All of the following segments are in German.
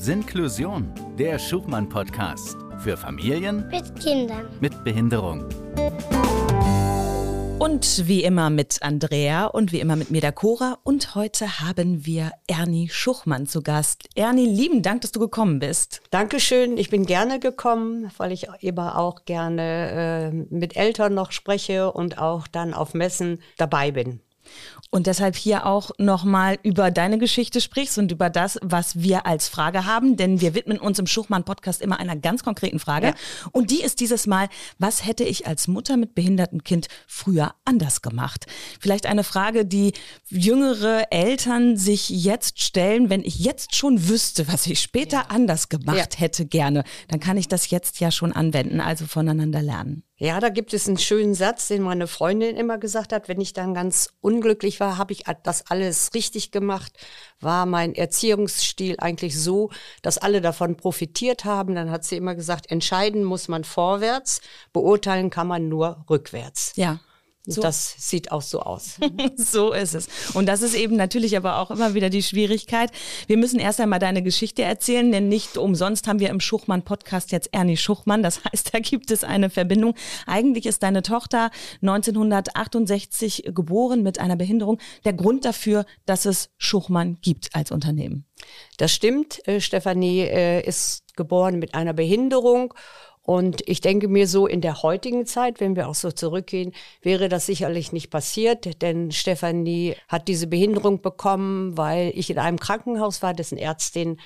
Sinklusion, der Schuchmann-Podcast für Familien Mit Kindern. mit Behinderung. Und wie immer mit Andrea und wie immer mit mir der Cora. Und heute haben wir Ernie Schuchmann zu Gast. Ernie, lieben Dank, dass du gekommen bist. Dankeschön, ich bin gerne gekommen, weil ich immer auch gerne äh, mit Eltern noch spreche und auch dann auf Messen dabei bin. Und deshalb hier auch nochmal über deine Geschichte sprichst und über das, was wir als Frage haben. Denn wir widmen uns im Schuchmann-Podcast immer einer ganz konkreten Frage. Ja. Und die ist dieses Mal, was hätte ich als Mutter mit behindertem Kind früher anders gemacht? Vielleicht eine Frage, die jüngere Eltern sich jetzt stellen, wenn ich jetzt schon wüsste, was ich später anders gemacht Ja. hätte gerne, dann kann ich das jetzt ja schon anwenden, also voneinander lernen. Ja, da gibt es einen schönen Satz, den meine Freundin immer gesagt hat, wenn ich dann ganz unglücklich war, habe ich das alles richtig gemacht, war mein Erziehungsstil eigentlich so, dass alle davon profitiert haben. Dann hat sie immer gesagt, entscheiden muss man vorwärts, beurteilen kann man nur rückwärts. Ja. Und Das sieht auch so aus. So ist es. Und das ist eben natürlich aber auch immer wieder die Schwierigkeit. Wir müssen erst einmal deine Geschichte erzählen, denn nicht umsonst haben wir im Schuchmann-Podcast jetzt Ernie Schuchmann. Das heißt, da gibt es eine Verbindung. Eigentlich ist deine Tochter 1968 geboren mit einer Behinderung. Der Grund dafür, dass es Schuchmann gibt als Unternehmen. Das stimmt. Äh, Stefanie äh, ist geboren mit einer Behinderung. Und ich denke mir so, in der heutigen Zeit, wenn wir auch so zurückgehen, wäre das sicherlich nicht passiert. Denn Stefanie hat diese Behinderung bekommen, weil ich in einem Krankenhaus war, dessen Ärztin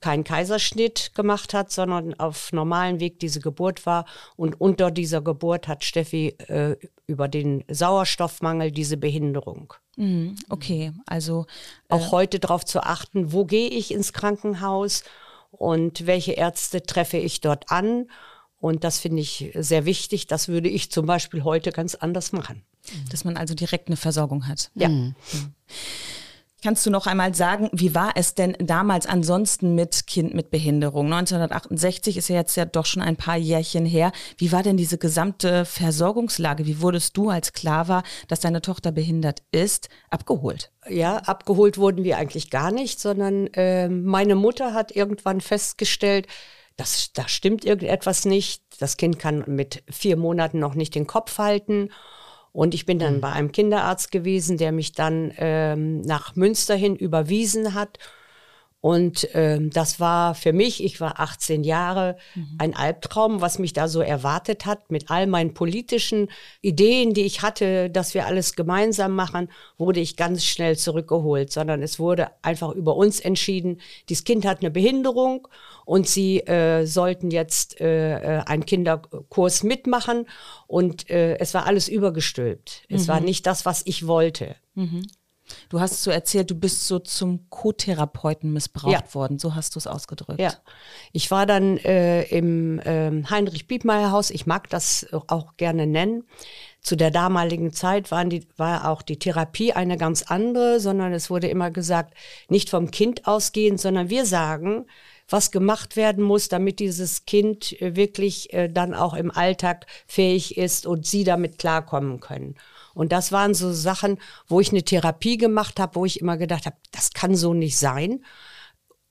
keinen Kaiserschnitt gemacht hat, sondern auf normalen Weg diese Geburt war. Und unter dieser Geburt hat Steffi äh, über den Sauerstoffmangel diese Behinderung. Mhm, Okay, also auch heute darauf zu achten, wo gehe ich ins Krankenhaus und welche Ärzte treffe ich dort an. Und das finde ich sehr wichtig. Das würde ich zum Beispiel heute ganz anders machen. dass man also direkt eine Versorgung hat. Ja. Kannst du noch einmal sagen, wie war es denn damals ansonsten mit Kind mit Behinderung? 1968 ist ja jetzt ja doch schon ein paar Jährchen her. Wie war denn diese gesamte Versorgungslage? Wie wurdest du, als klar war, dass deine Tochter behindert ist, abgeholt? Ja, abgeholt wurden wir eigentlich gar nicht, sondern ähm, meine Mutter hat irgendwann festgestellt, dass da stimmt irgendetwas nicht. Das Kind kann mit vier Monaten noch nicht den Kopf halten. Und ich bin dann bei einem Kinderarzt gewesen, der mich dann ähm, nach Münster hin überwiesen hat. Und ähm, das war für mich, ich war 18 Jahre, ein Albtraum, was mich da so erwartet hat. Mit all meinen politischen Ideen, die ich hatte, dass wir alles gemeinsam machen, wurde ich ganz schnell zurückgeholt, sondern es wurde einfach über uns entschieden, dieses Kind hat eine Behinderung und sie äh, sollten jetzt äh, äh, einen Kinderkurs mitmachen. Und äh, es war alles übergestülpt. Es war nicht das, was ich wollte. Du hast so erzählt, du bist so zum Co-Therapeuten missbraucht Ja. worden. So hast du es ausgedrückt. Ja, ich war dann äh, im ähm, Heinrich-Biebmeier-Haus, ich mag das auch gerne nennen. Zu der damaligen Zeit waren die, war auch die Therapie eine ganz andere, sondern es wurde immer gesagt, nicht vom Kind ausgehend, sondern wir sagen, was gemacht werden muss, damit dieses Kind äh, wirklich äh, dann auch im Alltag fähig ist und sie damit klarkommen können. Und das waren so Sachen, wo ich eine Therapie gemacht habe, wo ich immer gedacht habe, das kann so nicht sein.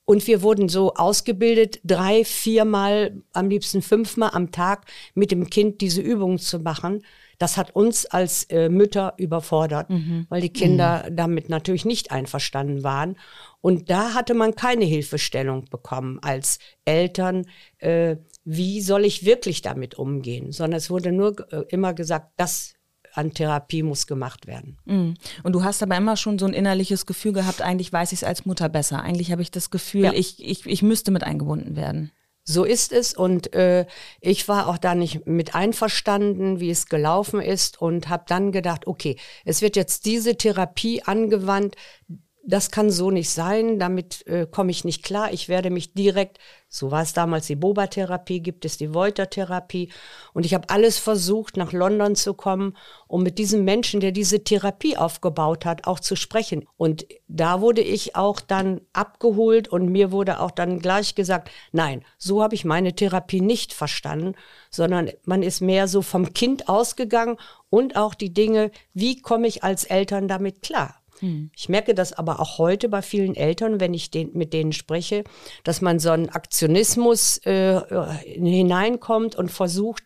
Und wir wurden so ausgebildet, drei, viermal, am liebsten fünfmal am Tag mit dem Kind diese Übungen zu machen. Das hat uns als äh, Mütter überfordert, weil die Kinder damit natürlich nicht einverstanden waren. Und da hatte man keine Hilfestellung bekommen als Eltern. Äh, wie soll ich wirklich damit umgehen? Sondern es wurde nur äh, immer gesagt, das an Therapie muss gemacht werden. Mhm. Und du hast aber immer schon so ein innerliches Gefühl gehabt, eigentlich weiß ich es als Mutter besser. Eigentlich habe ich das Gefühl, Ja. ich, ich, ich müsste mit eingebunden werden. So ist es. Und äh, ich war auch da nicht mit einverstanden, wie es gelaufen ist und habe dann gedacht, okay, es wird jetzt diese Therapie angewandt, das kann so nicht sein, damit äh, komme ich nicht klar. Ich werde mich direkt, so war es damals die Boba-Therapie, gibt es die Voiter-Therapie. Und ich habe alles versucht, nach London zu kommen, um mit diesem Menschen, der diese Therapie aufgebaut hat, auch zu sprechen. Und da wurde ich auch dann abgeholt und mir wurde auch dann gleich gesagt, nein, so habe ich meine Therapie nicht verstanden, sondern man ist mehr so vom Kind ausgegangen und auch die Dinge, wie komme ich als Eltern damit klar? Ich merke das aber auch heute bei vielen Eltern, wenn ich den, mit denen spreche, dass man so einen Aktionismus äh, äh, hineinkommt und versucht,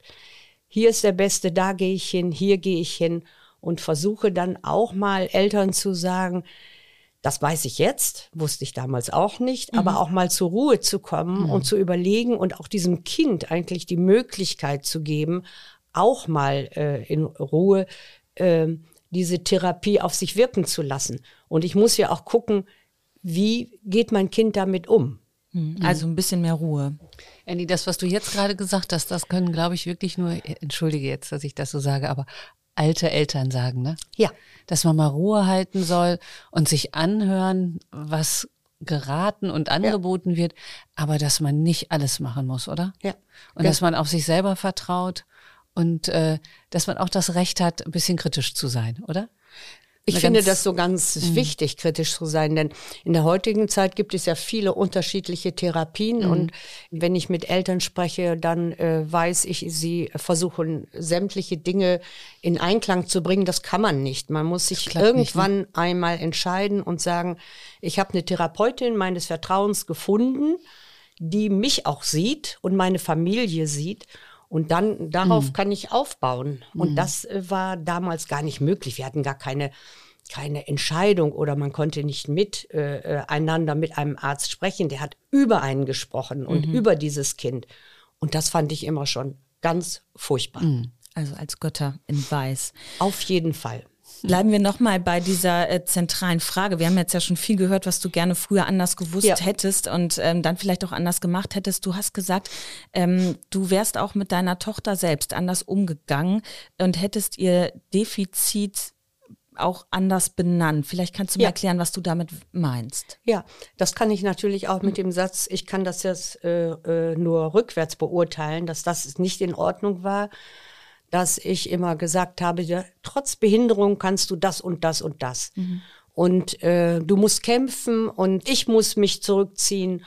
hier ist der Beste, da gehe ich hin, hier gehe ich hin und versuche dann auch mal Eltern zu sagen, das weiß ich jetzt, wusste ich damals auch nicht, aber auch mal zur Ruhe zu kommen und zu überlegen und auch diesem Kind eigentlich die Möglichkeit zu geben, auch mal äh, in Ruhe äh, diese Therapie auf sich wirken zu lassen. Und ich muss ja auch gucken, wie geht mein Kind damit um? Also ein bisschen mehr Ruhe. Andy, das, was du jetzt gerade gesagt hast, das können, glaube ich, wirklich nur, entschuldige jetzt, dass ich das so sage, aber alte Eltern sagen, ne? Ja. Dass man mal Ruhe halten soll und sich anhören, was geraten und angeboten wird, aber dass man nicht alles machen muss, oder? Ja. Und dass man auf sich selber vertraut und äh, dass man auch das Recht hat, ein bisschen kritisch zu sein, oder? Ich Eine finde das so ganz wichtig, kritisch zu sein, denn in der heutigen Zeit gibt es ja viele unterschiedliche Therapien und wenn ich mit Eltern spreche, dann äh, weiß ich, sie versuchen sämtliche Dinge in Einklang zu bringen. Das kann man nicht. Man muss sich klappt nicht, ne? irgendwann einmal entscheiden und sagen, ich habe eine Therapeutin meines Vertrauens gefunden, die mich auch sieht und meine Familie sieht. Und dann darauf kann ich aufbauen. Und das äh, war damals gar nicht möglich. Wir hatten gar keine, keine Entscheidung oder man konnte nicht miteinander äh, einander mit einem Arzt sprechen. Der hat über einen gesprochen und über dieses Kind. Und das fand ich immer schon ganz furchtbar. Also als Götter in Weiß. Auf jeden Fall. Bleiben wir nochmal bei dieser äh, zentralen Frage. Wir haben jetzt ja schon viel gehört, was du gerne früher anders gewusst Ja. hättest und ähm, dann vielleicht auch anders gemacht hättest. Du hast gesagt, ähm, du wärst auch mit deiner Tochter selbst anders umgegangen und hättest ihr Defizit auch anders benannt. Vielleicht kannst du mir Ja. erklären, was du damit meinst. Ja, das kann ich natürlich auch mit dem Satz, ich kann das jetzt äh, äh, nur rückwärts beurteilen, dass das nicht in Ordnung war, dass ich immer gesagt habe, ja, trotz Behinderung kannst du das und das und das. Und äh, du musst kämpfen und ich muss mich zurückziehen.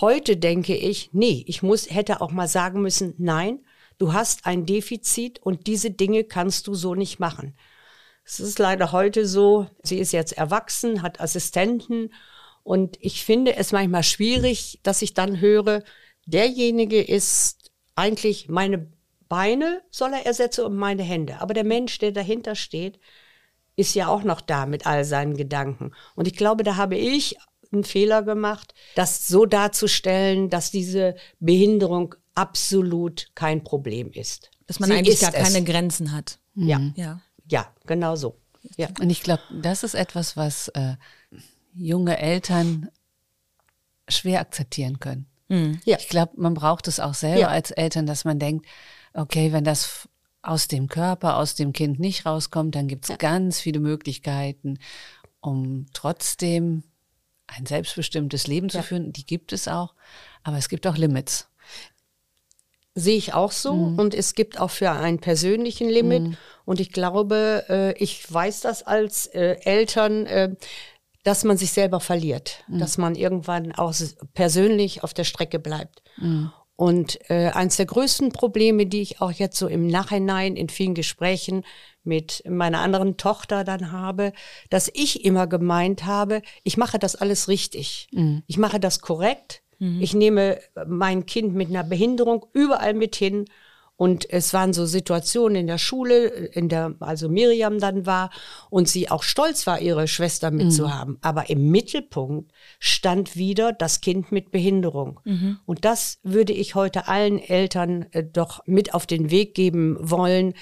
Heute denke ich, nee, ich muss, hätte auch mal sagen müssen, nein, du hast ein Defizit und diese Dinge kannst du so nicht machen. Es ist leider heute so, sie ist jetzt erwachsen, hat Assistenten und ich finde es manchmal schwierig, dass ich dann höre, derjenige ist eigentlich meine Beine soll er ersetzen und meine Hände. Aber der Mensch, der dahinter steht, ist ja auch noch da mit all seinen Gedanken. Und ich glaube, da habe ich einen Fehler gemacht, das so darzustellen, dass diese Behinderung absolut kein Problem ist. Dass man Sie eigentlich gar es. keine Grenzen hat. Ja, Ja. ja, genau so. Ja. Und ich glaube, das ist etwas, was äh, junge Eltern schwer akzeptieren können. Ja. Ich glaube, man braucht es auch selber Ja. als Eltern, dass man denkt, okay, wenn das aus dem Körper, aus dem Kind nicht rauskommt, dann gibt es ganz viele Möglichkeiten, um trotzdem ein selbstbestimmtes Leben zu Ja. führen. Die gibt es auch, aber es gibt auch Limits. Sehe ich auch so. Und es gibt auch für einen persönlichen Limit. Und ich glaube, äh, ich weiß das als äh, Eltern, äh, dass man sich selber verliert, dass man irgendwann auch persönlich auf der Strecke bleibt. Und äh, eines der größten Probleme, die ich auch jetzt so im Nachhinein in vielen Gesprächen mit meiner anderen Tochter dann habe, dass ich immer gemeint habe, ich mache das alles richtig. Ich mache das korrekt. Ich nehme mein Kind mit einer Behinderung überall mit hin. Und es waren so Situationen in der Schule, in der also Miriam dann war und sie auch stolz war, ihre Schwester mitzuhaben. Aber im Mittelpunkt stand wieder das Kind mit Behinderung. Und das würde ich heute allen Eltern äh, doch mit auf den Weg geben wollen.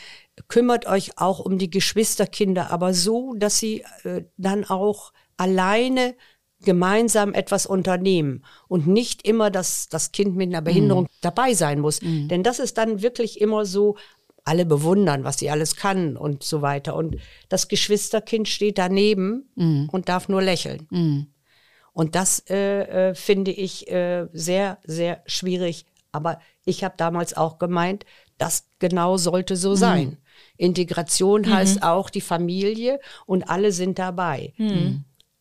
Kümmert euch auch um die Geschwisterkinder, aber so, dass sie äh, dann auch alleine gemeinsam etwas unternehmen und nicht immer das, das Kind mit einer Behinderung dabei sein muss. Denn das ist dann wirklich immer so, alle bewundern, was sie alles kann und so weiter. Und das Geschwisterkind steht daneben und darf nur lächeln. Und das äh, äh, finde ich äh, sehr, sehr schwierig. Aber ich habe damals auch gemeint, das genau sollte so sein. Integration heißt auch die Familie und alle sind dabei.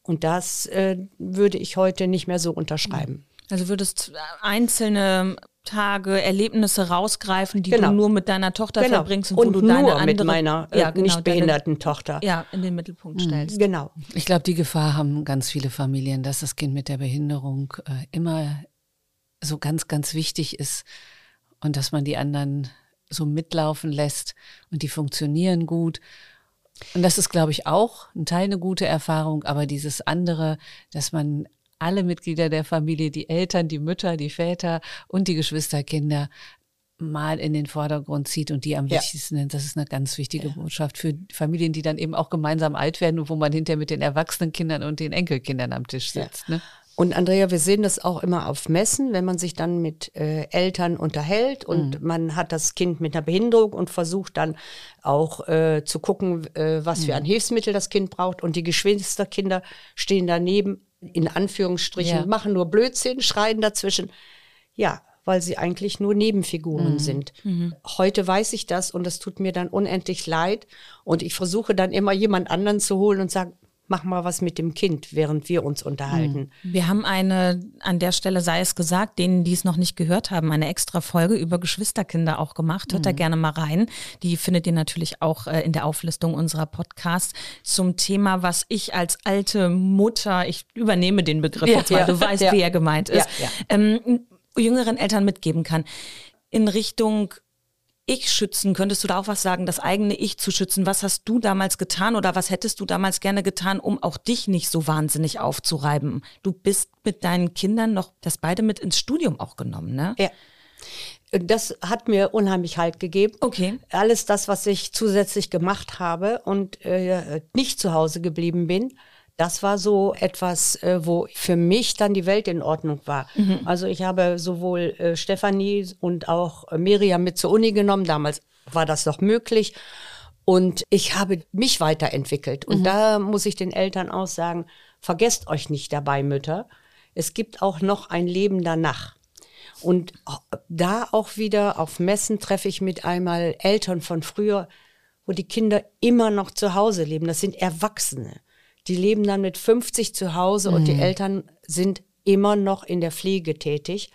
Und das äh, würde ich heute nicht mehr so unterschreiben. Also würdest einzelne Tage, Erlebnisse rausgreifen, die Genau. du nur mit deiner Tochter Genau. verbringst und, Und wo du nur deine andere, mit meiner äh, ja, genau, nicht behinderten Tochter. Deine, ja, in den Mittelpunkt stellst. Genau. Ich glaube, die Gefahr haben ganz viele Familien, dass das Kind mit der Behinderung äh, immer so ganz, ganz wichtig ist und dass man die anderen so mitlaufen lässt und die funktionieren gut. Und das ist, glaube ich, auch ein Teil eine gute Erfahrung, aber dieses andere, dass man alle Mitglieder der Familie, die Eltern, die Mütter, die Väter und die Geschwisterkinder mal in den Vordergrund zieht und die am Ja. wichtigsten sind. Das ist eine ganz wichtige Botschaft für Familien, die dann eben auch gemeinsam alt werden und wo man hinterher mit den erwachsenen Kindern und den Enkelkindern am Tisch Ja. sitzt. Ne? Und Andrea, wir sehen das auch immer auf Messen, wenn man sich dann mit äh, Eltern unterhält und Mhm. man hat das Kind mit einer Behinderung und versucht dann auch äh, zu gucken, äh, was Mhm. für ein Hilfsmittel das Kind braucht. Und die Geschwisterkinder stehen daneben, in Anführungsstrichen, Ja. machen nur Blödsinn, schreien dazwischen. Ja, weil sie eigentlich nur Nebenfiguren sind. Heute weiß ich das und das tut mir dann unendlich leid. Und ich versuche dann immer jemand anderen zu holen und sagen, mach mal was mit dem Kind, während wir uns unterhalten. Wir haben eine, an der Stelle sei es gesagt, denen, die es noch nicht gehört haben, eine extra Folge über Geschwisterkinder auch gemacht. Hört da gerne mal rein. Die findet ihr natürlich auch äh, in der Auflistung unserer Podcasts zum Thema, was ich als alte Mutter, ich übernehme den Begriff Ja, jetzt mal, ja, du weißt, ja. wie er gemeint ist. Ähm, jüngeren Eltern mitgeben kann. In Richtung Ich schützen, könntest du da auch was sagen, das eigene Ich zu schützen? Was hast du damals getan oder was hättest du damals gerne getan, um auch dich nicht so wahnsinnig aufzureiben? Du bist mit deinen Kindern noch das beide mit ins Studium auch genommen, ne? Ja. Das hat mir unheimlich Halt gegeben. Okay. Alles das, was ich zusätzlich gemacht habe und äh, nicht zu Hause geblieben bin, das war so etwas, äh, wo für mich dann die Welt in Ordnung war. Also ich habe sowohl äh, Stefanie und auch äh, Miriam mit zur Uni genommen. Damals war das noch möglich. Und ich habe mich weiterentwickelt. Und da muss ich den Eltern auch sagen, vergesst euch nicht dabei, Mütter. Es gibt auch noch ein Leben danach. Und da auch wieder auf Messen treffe ich mit einmal Eltern von früher, wo die Kinder immer noch zu Hause leben. Das sind Erwachsene. Die leben dann mit 50 zu Hause und die Eltern sind immer noch in der Pflege tätig.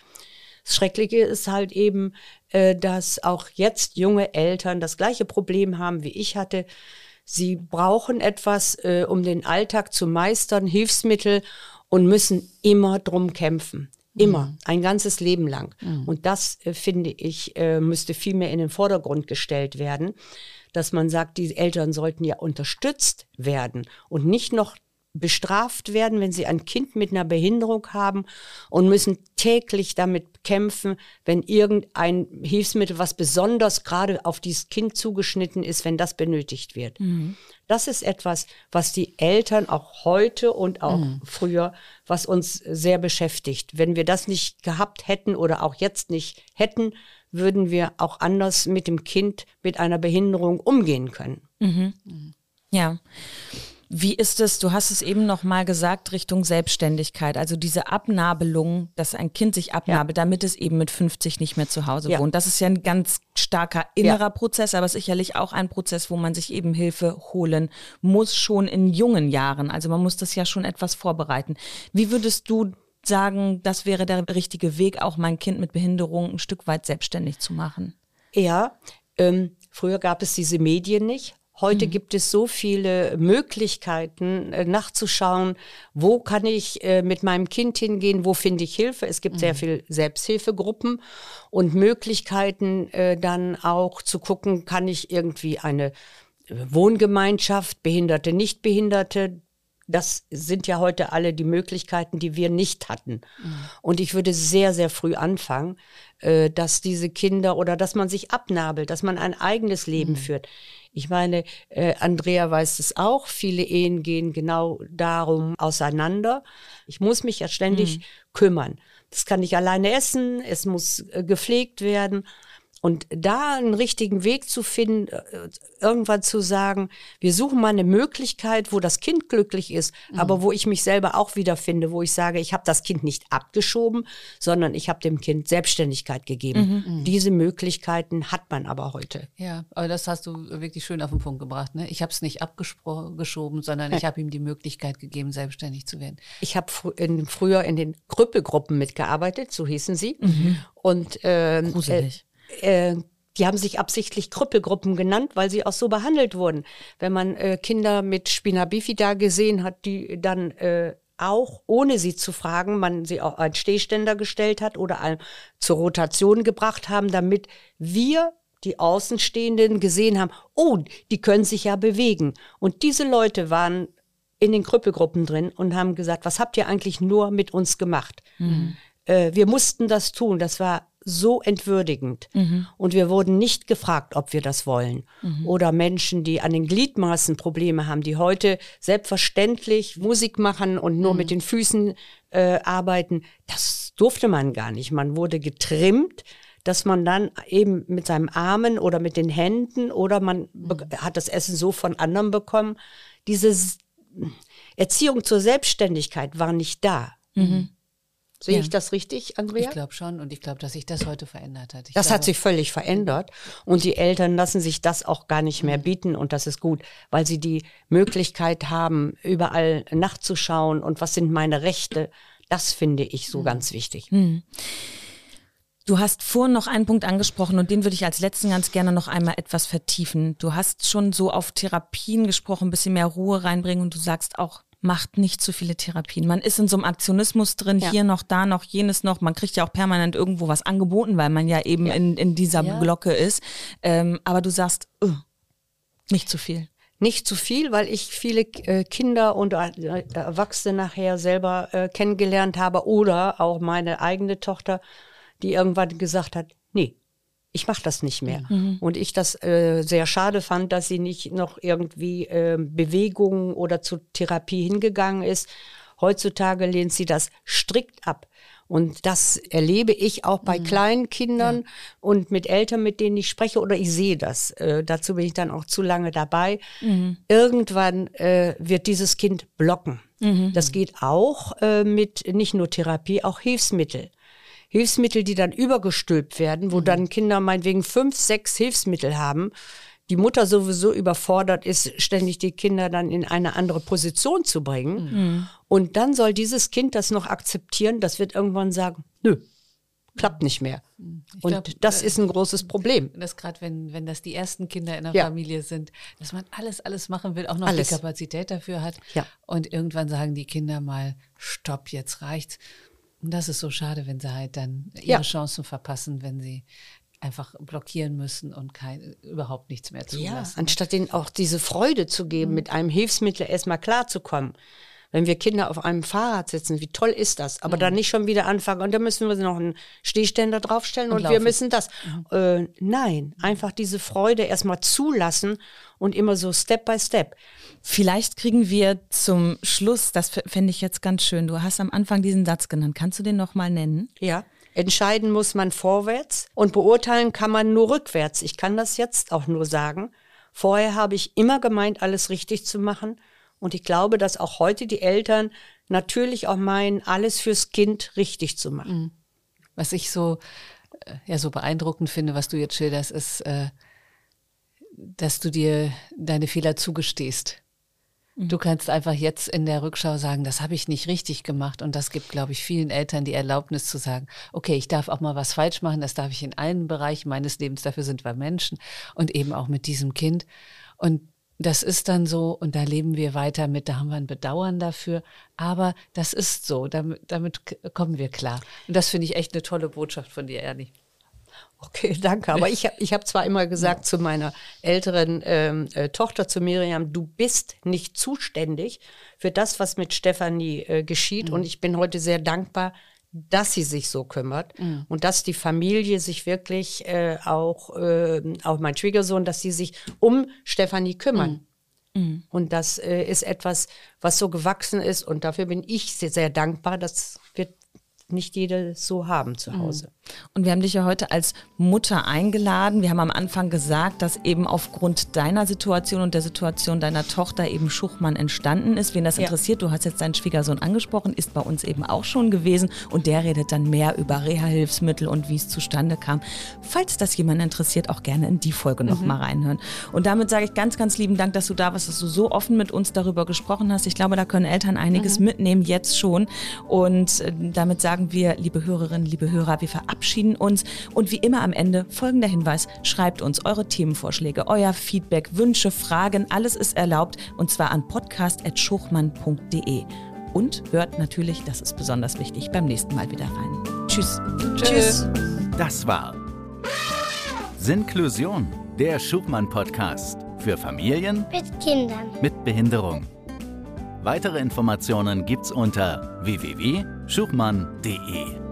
Das Schreckliche ist halt eben, äh, dass auch jetzt junge Eltern das gleiche Problem haben, wie ich hatte. Sie brauchen etwas, äh, um den Alltag zu meistern, Hilfsmittel und müssen immer drum kämpfen. Immer, ein ganzes Leben lang. Und das, äh, finde ich, äh, müsste viel mehr in den Vordergrund gestellt werden, dass man sagt, die Eltern sollten ja unterstützt werden und nicht noch bestraft werden, wenn sie ein Kind mit einer Behinderung haben und müssen täglich damit kämpfen, wenn irgendein Hilfsmittel, was besonders gerade auf dieses Kind zugeschnitten ist, wenn das benötigt wird. Das ist etwas, was die Eltern auch heute und auch früher, was uns sehr beschäftigt. Wenn wir das nicht gehabt hätten oder auch jetzt nicht hätten, würden wir auch anders mit dem Kind mit einer Behinderung umgehen können. Ja. Wie ist es, du hast es eben noch mal gesagt, Richtung Selbstständigkeit, also diese Abnabelung, dass ein Kind sich abnabelt, damit es eben mit 50 nicht mehr zu Hause Ja. wohnt. Das ist ja ein ganz starker innerer Prozess, aber sicherlich auch ein Prozess, wo man sich eben Hilfe holen muss, schon in jungen Jahren. Also man muss das ja schon etwas vorbereiten. Wie würdest du sagen, das wäre der richtige Weg, auch mein Kind mit Behinderung ein Stück weit selbstständig zu machen? Ja, ähm, früher gab es diese Medien nicht. Heute gibt es so viele Möglichkeiten, äh, nachzuschauen, wo kann ich äh, mit meinem Kind hingehen, wo finde ich Hilfe. Es gibt sehr viel Selbsthilfegruppen und Möglichkeiten äh, dann auch zu gucken, kann ich irgendwie eine Wohngemeinschaft, Behinderte, Nichtbehinderte, das sind ja heute alle die Möglichkeiten, die wir nicht hatten. Und ich würde sehr, sehr früh anfangen, äh, dass diese Kinder oder dass man sich abnabelt, dass man ein eigenes Leben führt. Ich meine, äh, Andrea weiß es auch, viele Ehen gehen genau darum auseinander. Ich muss mich ja ständig kümmern. Das kann ich alleine essen, es muss äh, gepflegt werden. Und da einen richtigen Weg zu finden, äh, irgendwann zu sagen, wir suchen mal eine Möglichkeit, wo das Kind glücklich ist, mhm. aber wo ich mich selber auch wiederfinde, wo ich sage, ich habe das Kind nicht abgeschoben, sondern ich habe dem Kind Selbstständigkeit gegeben. Mhm. Diese Möglichkeiten hat man aber heute. Ja, aber das hast du wirklich schön auf den Punkt gebracht. Ne? Ich habe es nicht abgeschoben, sondern ich habe ihm die Möglichkeit gegeben, selbstständig zu werden. Ich habe fr in, früher in den Krüppelgruppen mitgearbeitet, so hießen sie. Mhm. Und ähm, Gruselig. Äh, die haben sich absichtlich Krüppelgruppen genannt, weil sie auch so behandelt wurden. Wenn man äh, Kinder mit Spina bifida gesehen hat, die dann äh, auch, ohne sie zu fragen, man sie auch einen Stehständer gestellt hat oder ein, zur Rotation gebracht haben, damit wir, die Außenstehenden, gesehen haben, oh, die können sich ja bewegen. Und diese Leute waren in den Krüppelgruppen drin und haben gesagt, was habt ihr eigentlich nur mit uns gemacht? Mhm. Äh, wir mussten das tun. Das war so entwürdigend. Mhm. Und wir wurden nicht gefragt, ob wir das wollen. Mhm. Oder Menschen, die an den Gliedmaßen Probleme haben, die heute selbstverständlich Musik machen und nur mhm. mit den Füßen äh, arbeiten. Das durfte man gar nicht. Man wurde getrimmt dass man dann eben mit seinem Armen oder mit den Händen oder man mhm. hat das Essen so von anderen bekommen. Diese Erziehung zur Selbstständigkeit war nicht da. Mhm. Sehe ja. ich das richtig, Andrea? Ich glaube schon und ich glaube, dass sich das heute verändert hat. Ich das glaube, hat sich völlig verändert und die Eltern lassen sich das auch gar nicht mehr bieten und das ist gut, weil sie die Möglichkeit haben, überall nachzuschauen und was sind meine Rechte. Das finde ich so mhm. ganz wichtig. Mhm. Du hast vorhin noch einen Punkt angesprochen und den würde ich als letzten ganz gerne noch einmal etwas vertiefen. Du hast schon so auf Therapien gesprochen, ein bisschen mehr Ruhe reinbringen und du sagst auch, macht nicht zu viele Therapien. Man ist in so einem Aktionismus drin, ja. hier noch, da noch, jenes noch. Man kriegt ja auch permanent irgendwo was angeboten, weil man ja eben ja. In, in dieser ja. Glocke ist. Ähm, aber du sagst, uh, nicht zu viel. Nicht zu viel, weil ich viele äh, Kinder und äh, Erwachsene nachher selber äh, kennengelernt habe oder auch meine eigene Tochter, die irgendwann gesagt hat, nee, ich mache das nicht mehr. Mhm. Und ich das äh, sehr schade fand, dass sie nicht noch irgendwie äh, Bewegungen oder zur Therapie hingegangen ist. Heutzutage lehnt sie das strikt ab. Und das erlebe ich auch bei mhm. kleinen Kindern ja. und mit Eltern, mit denen ich spreche, oder ich sehe das. Äh, dazu bin ich dann auch zu lange dabei. Mhm. Irgendwann äh, wird dieses Kind blocken. Mhm. Das geht auch äh, mit nicht nur Therapie, auch Hilfsmittel. Hilfsmittel, die dann übergestülpt werden, wo mhm. dann Kinder meinetwegen fünf, sechs Hilfsmittel haben, die Mutter sowieso überfordert ist, ständig die Kinder dann in eine andere Position zu bringen. Mhm. Und dann soll dieses Kind das noch akzeptieren, das wird irgendwann sagen, nö, klappt nicht mehr. Ich und glaub, das äh, ist ein großes Problem. Das gerade, wenn, wenn das die ersten Kinder in der ja. Familie sind, dass man alles, alles machen will, auch noch alles. die Kapazität dafür hat. Ja. Und irgendwann sagen die Kinder mal, stopp, jetzt reicht's. Und das ist so schade, wenn sie halt dann ihre ja. Chancen verpassen, wenn sie einfach blockieren müssen und kein, überhaupt nichts mehr zulassen. Ja, anstatt ihnen auch diese Freude zu geben, mhm. mit einem Hilfsmittel erstmal klarzukommen. Wenn wir Kinder auf einem Fahrrad sitzen, wie toll ist das? Aber mhm. dann nicht schon wieder anfangen und dann müssen wir noch einen Stehständer draufstellen und, und wir müssen das. Mhm. Äh, nein, einfach diese Freude erstmal zulassen und immer so Step by Step. Vielleicht kriegen wir zum Schluss, das fände ich jetzt ganz schön. Du hast am Anfang diesen Satz genannt. Kannst du den nochmal nennen? Ja. Entscheiden muss man vorwärts und beurteilen kann man nur rückwärts. Ich kann das jetzt auch nur sagen. Vorher habe ich immer gemeint, alles richtig zu machen. Und ich glaube, dass auch heute die Eltern natürlich auch meinen, alles fürs Kind richtig zu machen. Mhm. Was ich so, äh, ja, so beeindruckend finde, was du jetzt schilderst, ist, äh, dass du dir deine Fehler zugestehst. Du kannst einfach jetzt in der Rückschau sagen, das habe ich nicht richtig gemacht. Und das gibt, glaube ich, vielen Eltern die Erlaubnis zu sagen, okay, ich darf auch mal was falsch machen, das darf ich in allen Bereichen meines Lebens, dafür sind wir Menschen und eben auch mit diesem Kind. Und das ist dann so und da leben wir weiter mit, da haben wir ein Bedauern dafür, aber das ist so, damit, damit kommen wir klar. Und das finde ich echt eine tolle Botschaft von dir, Ernie. Okay, danke. Aber ich habe ich hab zwar immer gesagt ja. zu meiner älteren ähm, äh, Tochter, zu Miriam, du bist nicht zuständig für das, was mit Stefanie äh, geschieht. Mhm. Und ich bin heute sehr dankbar, dass sie sich so kümmert mhm. und dass die Familie sich wirklich äh, auch, äh, auch mein Schwiegersohn, dass sie sich um Stefanie kümmern. Mhm. mhm. Und das äh, ist etwas, was so gewachsen ist und dafür bin ich sehr, sehr dankbar. Das wird nicht jede so haben zu Hause. Und wir haben dich ja heute als Mutter eingeladen. Wir haben am Anfang gesagt, dass eben aufgrund deiner Situation und der Situation deiner Tochter eben Schuchmann entstanden ist. Wen das Ja. interessiert, du hast jetzt deinen Schwiegersohn angesprochen, ist bei uns eben auch schon gewesen und der redet dann mehr über Reha-Hilfsmittel und wie es zustande kam. Falls das jemand interessiert, auch gerne in die Folge noch mal reinhören. Und damit sage ich ganz, ganz lieben Dank, dass du da warst, dass du so offen mit uns darüber gesprochen hast. Ich glaube, da können Eltern einiges mitnehmen, jetzt schon. Und äh, damit sagen wir, liebe Hörerinnen, liebe Hörer, wir verabschieden uns. Und wie immer am Ende folgender Hinweis, schreibt uns eure Themenvorschläge, euer Feedback, Wünsche, Fragen, alles ist erlaubt und zwar an podcast.schuchmann.de. Und hört natürlich, das ist besonders wichtig, beim nächsten Mal wieder rein. Tschüss. Tschüss. Das war Sinklusion, der Schubmann-Podcast für Familien Mit Kindern. mit Behinderung. Weitere Informationen gibt's unter www.schubmann.de.